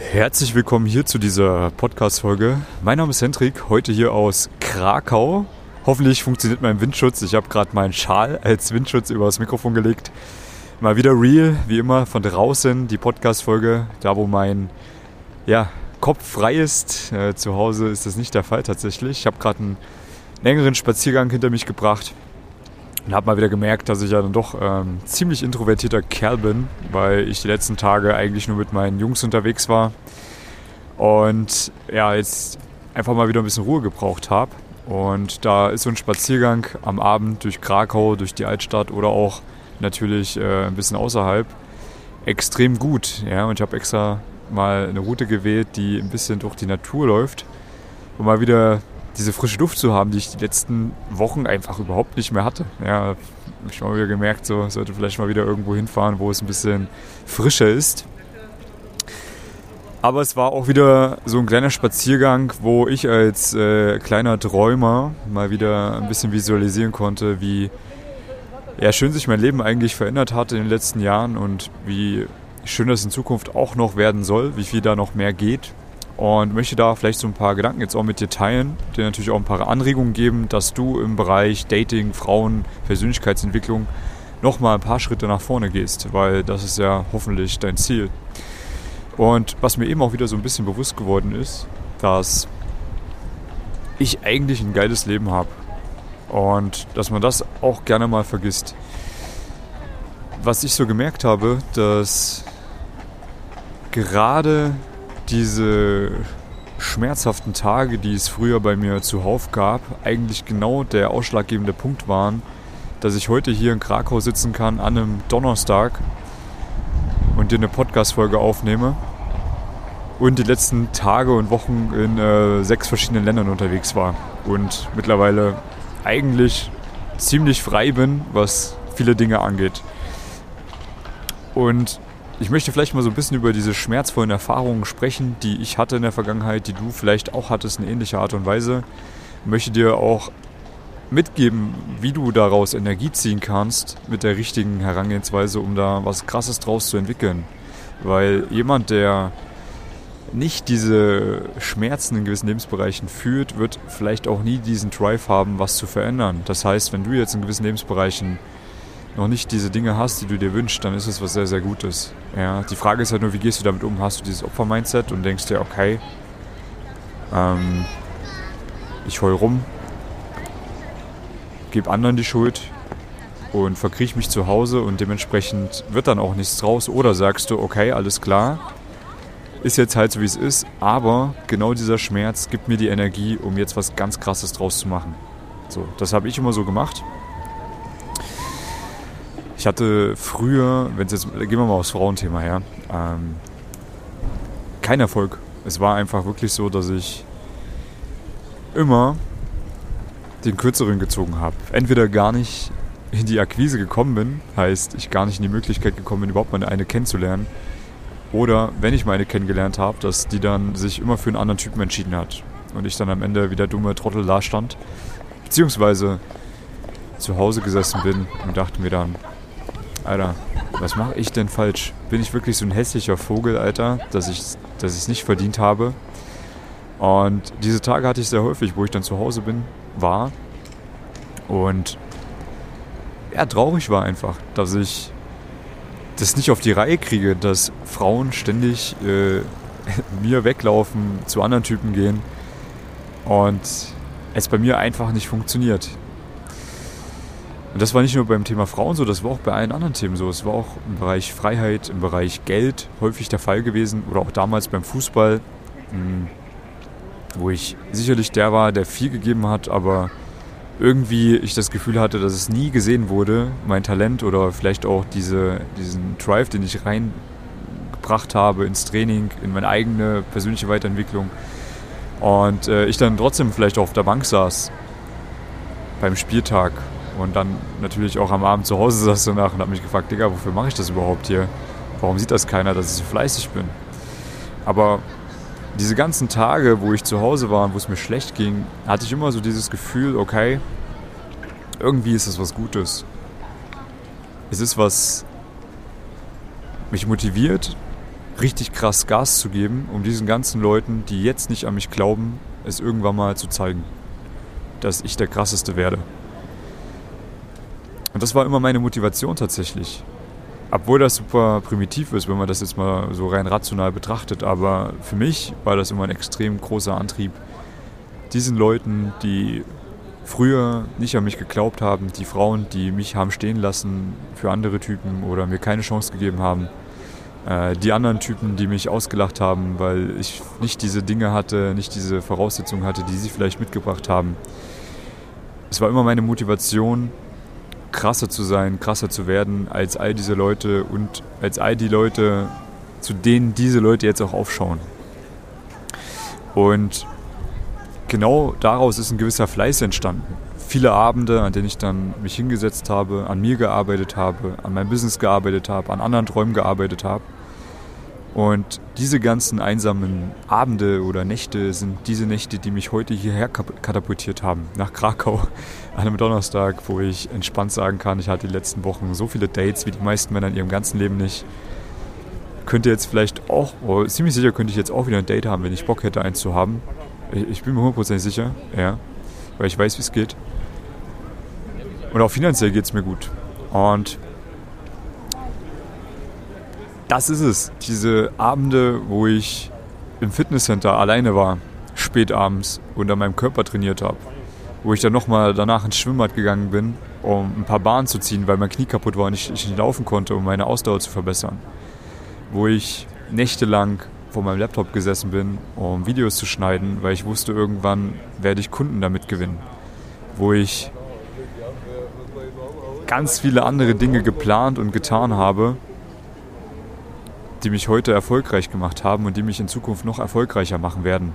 Herzlich willkommen hier zu dieser Podcast-Folge. Mein Name ist Hendrik, heute hier aus Krakau. Hoffentlich funktioniert mein Windschutz. Ich habe gerade meinen Schal als Windschutz über das Mikrofon gelegt. Mal wieder real, wie immer, von draußen die Podcast-Folge, da wo mein ja, Kopf frei ist. Äh, zu Hause ist das nicht der Fall tatsächlich. Ich habe gerade einen längeren Spaziergang hinter mich gebracht und habe mal wieder gemerkt, dass ich ja dann doch ähm, ziemlich introvertierter Kerl bin, weil ich die letzten Tage eigentlich nur mit meinen Jungs unterwegs war und ja, jetzt einfach mal wieder ein bisschen Ruhe gebraucht habe. Und da ist so ein Spaziergang am Abend durch Krakau, durch die Altstadt oder auch natürlich äh, ein bisschen außerhalb extrem gut. Ja? Und ich habe extra mal eine Route gewählt, die ein bisschen durch die Natur läuft, um mal wieder diese frische Luft zu haben, die ich die letzten Wochen einfach überhaupt nicht mehr hatte. Ja, habe ich mal wieder gemerkt, so sollte vielleicht mal wieder irgendwo hinfahren, wo es ein bisschen frischer ist. Aber es war auch wieder so ein kleiner Spaziergang, wo ich als äh, kleiner Träumer mal wieder ein bisschen visualisieren konnte, wie ja, schön sich mein Leben eigentlich verändert hat in den letzten Jahren und wie schön das in Zukunft auch noch werden soll, wie viel da noch mehr geht und möchte da vielleicht so ein paar Gedanken jetzt auch mit dir teilen, dir natürlich auch ein paar Anregungen geben, dass du im Bereich Dating, Frauen, Persönlichkeitsentwicklung nochmal ein paar Schritte nach vorne gehst, weil das ist ja hoffentlich dein Ziel. Und was mir eben auch wieder so ein bisschen bewusst geworden ist, dass ich eigentlich ein geiles Leben habe und dass man das auch gerne mal vergisst. Was ich so gemerkt habe, dass gerade diese schmerzhaften Tage, die es früher bei mir zuhauf gab, eigentlich genau der ausschlaggebende Punkt waren, dass ich heute hier in Krakau sitzen kann an einem Donnerstag und dir eine Podcast-Folge aufnehme und die letzten Tage und Wochen in äh, sechs verschiedenen Ländern unterwegs war und mittlerweile eigentlich ziemlich frei bin, was viele Dinge angeht. Und ich möchte vielleicht mal so ein bisschen über diese schmerzvollen Erfahrungen sprechen, die ich hatte in der Vergangenheit, die du vielleicht auch hattest in ähnlicher Art und Weise. Ich möchte dir auch mitgeben, wie du daraus Energie ziehen kannst mit der richtigen Herangehensweise, um da was Krasses draus zu entwickeln. Weil jemand, der nicht diese Schmerzen in gewissen Lebensbereichen fühlt, wird vielleicht auch nie diesen Drive haben, was zu verändern. Das heißt, wenn du jetzt in gewissen Lebensbereichen noch nicht diese Dinge hast, die du dir wünschst, dann ist es was sehr, sehr Gutes. Ja, die Frage ist halt nur, wie gehst du damit um? Hast du dieses Opfer-Mindset und denkst dir, okay, ähm, ich heul rum, gebe anderen die Schuld und verkriech mich zu Hause und dementsprechend wird dann auch nichts draus. Oder sagst du, okay, alles klar, ist jetzt halt so wie es ist, aber genau dieser Schmerz gibt mir die Energie, um jetzt was ganz Krasses draus zu machen. So, das habe ich immer so gemacht. Ich hatte früher, wenn es jetzt, gehen wir mal aufs Frauenthema her, ähm, keinen Erfolg. Es war einfach wirklich so, dass ich immer den kürzeren gezogen habe. Entweder gar nicht in die Akquise gekommen bin, heißt ich gar nicht in die Möglichkeit gekommen bin, überhaupt mal eine kennenzulernen. Oder wenn ich meine kennengelernt habe, dass die dann sich immer für einen anderen Typen entschieden hat. Und ich dann am Ende wie der dumme Trottel da stand. Beziehungsweise zu Hause gesessen bin und dachte mir dann, Alter, was mache ich denn falsch? Bin ich wirklich so ein hässlicher Vogel, Alter, dass ich es dass nicht verdient habe? Und diese Tage hatte ich sehr häufig, wo ich dann zu Hause bin, war. Und ja, traurig war einfach, dass ich das nicht auf die Reihe kriege, dass Frauen ständig äh, mir weglaufen, zu anderen Typen gehen und es bei mir einfach nicht funktioniert. Und das war nicht nur beim Thema Frauen so, das war auch bei allen anderen Themen so. Es war auch im Bereich Freiheit, im Bereich Geld häufig der Fall gewesen oder auch damals beim Fußball, hm, wo ich sicherlich der war, der viel gegeben hat, aber irgendwie ich das Gefühl hatte, dass es nie gesehen wurde, mein Talent oder vielleicht auch diese, diesen Drive, den ich reingebracht habe ins Training, in meine eigene persönliche Weiterentwicklung. Und äh, ich dann trotzdem vielleicht auch auf der Bank saß beim Spieltag und dann natürlich auch am Abend zu Hause saß danach und habe mich gefragt, Digga, wofür mache ich das überhaupt hier? Warum sieht das keiner, dass ich so fleißig bin? Aber diese ganzen Tage, wo ich zu Hause war und wo es mir schlecht ging, hatte ich immer so dieses Gefühl, okay, irgendwie ist es was Gutes. Es ist was mich motiviert, richtig krass Gas zu geben, um diesen ganzen Leuten, die jetzt nicht an mich glauben, es irgendwann mal zu zeigen, dass ich der krasseste werde. Und das war immer meine Motivation tatsächlich. Obwohl das super primitiv ist, wenn man das jetzt mal so rein rational betrachtet, aber für mich war das immer ein extrem großer Antrieb, diesen Leuten, die früher nicht an mich geglaubt haben, die Frauen, die mich haben stehen lassen für andere Typen oder mir keine Chance gegeben haben, äh, die anderen Typen, die mich ausgelacht haben, weil ich nicht diese Dinge hatte, nicht diese Voraussetzungen hatte, die sie vielleicht mitgebracht haben. Es war immer meine Motivation, krasser zu sein, krasser zu werden als all diese Leute und als all die Leute, zu denen diese Leute jetzt auch aufschauen. Und genau daraus ist ein gewisser Fleiß entstanden. Viele Abende, an denen ich dann mich hingesetzt habe, an mir gearbeitet habe, an meinem Business gearbeitet habe, an anderen Träumen gearbeitet habe. Und diese ganzen einsamen Abende oder Nächte sind diese Nächte, die mich heute hierher katapultiert haben, nach Krakau, an einem Donnerstag, wo ich entspannt sagen kann, ich hatte die letzten Wochen so viele Dates wie die meisten Männer in ihrem ganzen Leben nicht. Könnte jetzt vielleicht auch, oh, ziemlich sicher könnte ich jetzt auch wieder ein Date haben, wenn ich Bock hätte, eins zu haben. Ich bin mir hundertprozentig sicher, ja, weil ich weiß, wie es geht. Und auch finanziell geht es mir gut. Und das ist es. Diese Abende, wo ich im Fitnesscenter alleine war, spät abends und an meinem Körper trainiert habe. Wo ich dann nochmal danach ins Schwimmbad gegangen bin, um ein paar Bahnen zu ziehen, weil mein Knie kaputt war und ich, ich nicht laufen konnte, um meine Ausdauer zu verbessern. Wo ich nächtelang vor meinem Laptop gesessen bin, um Videos zu schneiden, weil ich wusste, irgendwann werde ich Kunden damit gewinnen. Wo ich ganz viele andere Dinge geplant und getan habe, die mich heute erfolgreich gemacht haben und die mich in Zukunft noch erfolgreicher machen werden.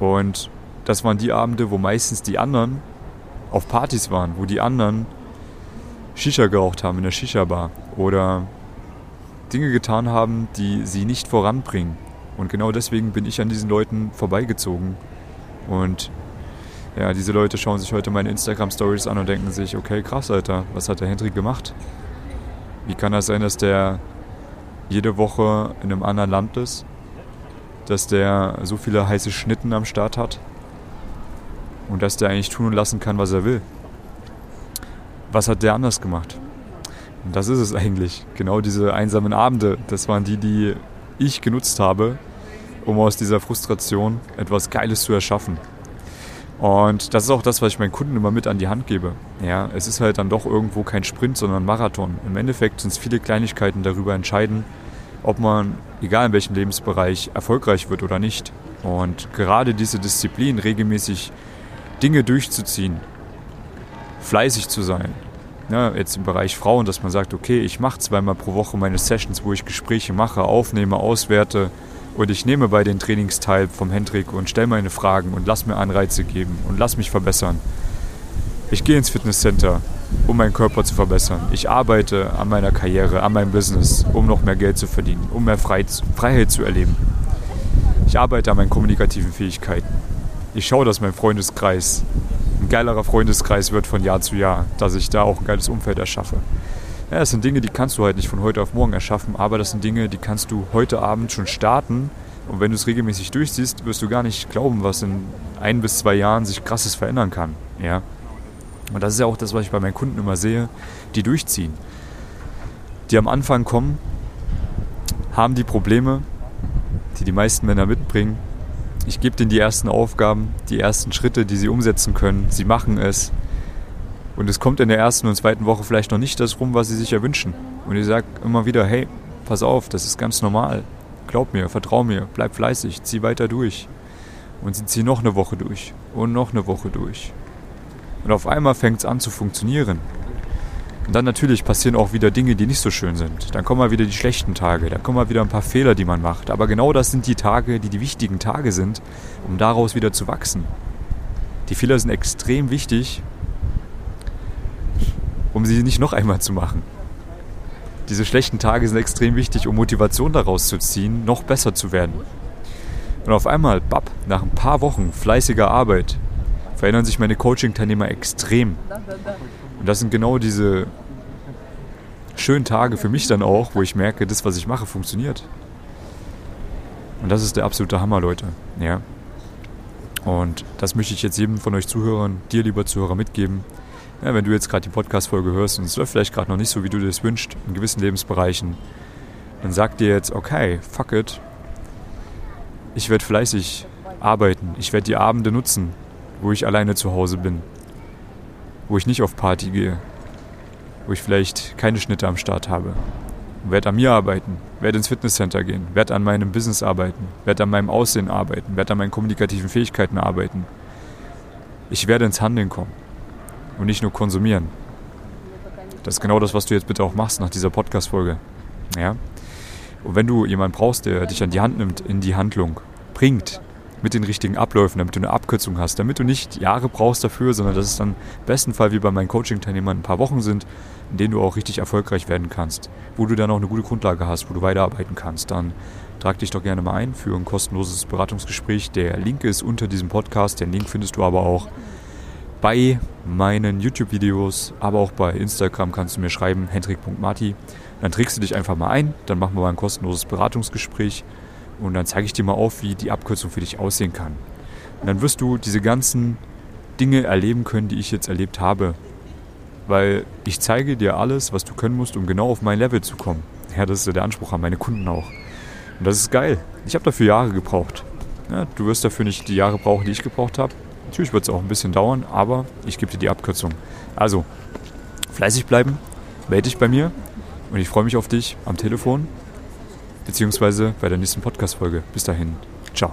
Und das waren die Abende, wo meistens die anderen auf Partys waren, wo die anderen Shisha geraucht haben in der Shisha-Bar oder Dinge getan haben, die sie nicht voranbringen. Und genau deswegen bin ich an diesen Leuten vorbeigezogen. Und ja, diese Leute schauen sich heute meine Instagram-Stories an und denken sich, okay, krass, Alter, was hat der Hendrik gemacht? Wie kann das sein, dass der jede Woche in einem anderen Land ist? Dass der so viele heiße Schnitten am Start hat? Und dass der eigentlich tun und lassen kann, was er will? Was hat der anders gemacht? Und das ist es eigentlich. Genau diese einsamen Abende, das waren die, die ich genutzt habe, um aus dieser Frustration etwas Geiles zu erschaffen. Und das ist auch das, was ich meinen Kunden immer mit an die Hand gebe. Ja, es ist halt dann doch irgendwo kein Sprint, sondern Marathon. Im Endeffekt sind es viele Kleinigkeiten darüber entscheiden, ob man, egal in welchem Lebensbereich, erfolgreich wird oder nicht. Und gerade diese Disziplin, regelmäßig Dinge durchzuziehen, fleißig zu sein, ja, jetzt im Bereich Frauen, dass man sagt, okay, ich mache zweimal pro Woche meine Sessions, wo ich Gespräche mache, aufnehme, auswerte und ich nehme bei den Trainings teil vom Hendrik und stelle meine Fragen und lass mir Anreize geben und lass mich verbessern. Ich gehe ins Fitnesscenter, um meinen Körper zu verbessern. Ich arbeite an meiner Karriere, an meinem Business, um noch mehr Geld zu verdienen, um mehr Freiheit zu erleben. Ich arbeite an meinen kommunikativen Fähigkeiten. Ich schaue, dass mein Freundeskreis ein geilerer Freundeskreis wird von Jahr zu Jahr, dass ich da auch ein geiles Umfeld erschaffe. Ja, das sind Dinge, die kannst du halt nicht von heute auf morgen erschaffen, aber das sind Dinge, die kannst du heute Abend schon starten. Und wenn du es regelmäßig durchziehst, wirst du gar nicht glauben, was in ein bis zwei Jahren sich krasses verändern kann. Ja? Und das ist ja auch das, was ich bei meinen Kunden immer sehe, die durchziehen. Die am Anfang kommen, haben die Probleme, die die meisten Männer mitbringen, ich gebe denen die ersten Aufgaben, die ersten Schritte, die sie umsetzen können. Sie machen es. Und es kommt in der ersten und zweiten Woche vielleicht noch nicht das rum, was sie sich erwünschen. Und ich sage immer wieder, hey, pass auf, das ist ganz normal. Glaub mir, vertrau mir, bleib fleißig, zieh weiter durch. Und sie ziehen noch eine Woche durch und noch eine Woche durch. Und auf einmal fängt es an zu funktionieren. Und dann natürlich passieren auch wieder Dinge, die nicht so schön sind. Dann kommen mal wieder die schlechten Tage, dann kommen mal wieder ein paar Fehler, die man macht. Aber genau das sind die Tage, die die wichtigen Tage sind, um daraus wieder zu wachsen. Die Fehler sind extrem wichtig, um sie nicht noch einmal zu machen. Diese schlechten Tage sind extrem wichtig, um Motivation daraus zu ziehen, noch besser zu werden. Und auf einmal, bap, nach ein paar Wochen fleißiger Arbeit, verändern sich meine Coaching-Teilnehmer extrem. Und das sind genau diese schönen Tage für mich dann auch, wo ich merke, das, was ich mache, funktioniert. Und das ist der absolute Hammer, Leute. Ja. Und das möchte ich jetzt jedem von euch Zuhörern, dir lieber Zuhörer, mitgeben. Ja, wenn du jetzt gerade die Podcast-Folge hörst und es läuft vielleicht gerade noch nicht so, wie du dir das wünschst, in gewissen Lebensbereichen, dann sag dir jetzt, okay, fuck it. Ich werde fleißig arbeiten. Ich werde die Abende nutzen, wo ich alleine zu Hause bin. Wo ich nicht auf Party gehe. Wo ich vielleicht keine Schnitte am Start habe. Werde an mir arbeiten, werde ins Fitnesscenter gehen, werde an meinem Business arbeiten, werde an meinem Aussehen arbeiten, werde an meinen kommunikativen Fähigkeiten arbeiten. Ich werde ins Handeln kommen und nicht nur konsumieren. Das ist genau das, was du jetzt bitte auch machst nach dieser Podcast-Folge. Ja? Und wenn du jemanden brauchst, der dich an die Hand nimmt, in die Handlung bringt, mit den richtigen Abläufen, damit du eine Abkürzung hast, damit du nicht Jahre brauchst dafür, sondern dass es dann im besten Fall wie bei meinen Coaching-Teilnehmern ein paar Wochen sind, in denen du auch richtig erfolgreich werden kannst, wo du dann auch eine gute Grundlage hast, wo du weiterarbeiten kannst, dann trag dich doch gerne mal ein für ein kostenloses Beratungsgespräch. Der Link ist unter diesem Podcast, den Link findest du aber auch bei meinen YouTube-Videos, aber auch bei Instagram kannst du mir schreiben, hendrik.marti. Dann trägst du dich einfach mal ein, dann machen wir mal ein kostenloses Beratungsgespräch und dann zeige ich dir mal auf, wie die Abkürzung für dich aussehen kann. Und dann wirst du diese ganzen Dinge erleben können, die ich jetzt erlebt habe. Weil ich zeige dir alles, was du können musst, um genau auf mein Level zu kommen. Ja, das ist ja der Anspruch an meine Kunden auch. Und das ist geil. Ich habe dafür Jahre gebraucht. Ja, du wirst dafür nicht die Jahre brauchen, die ich gebraucht habe. Natürlich wird es auch ein bisschen dauern, aber ich gebe dir die Abkürzung. Also, fleißig bleiben, melde dich bei mir und ich freue mich auf dich am Telefon beziehungsweise bei der nächsten Podcast-Folge. Bis dahin, ciao.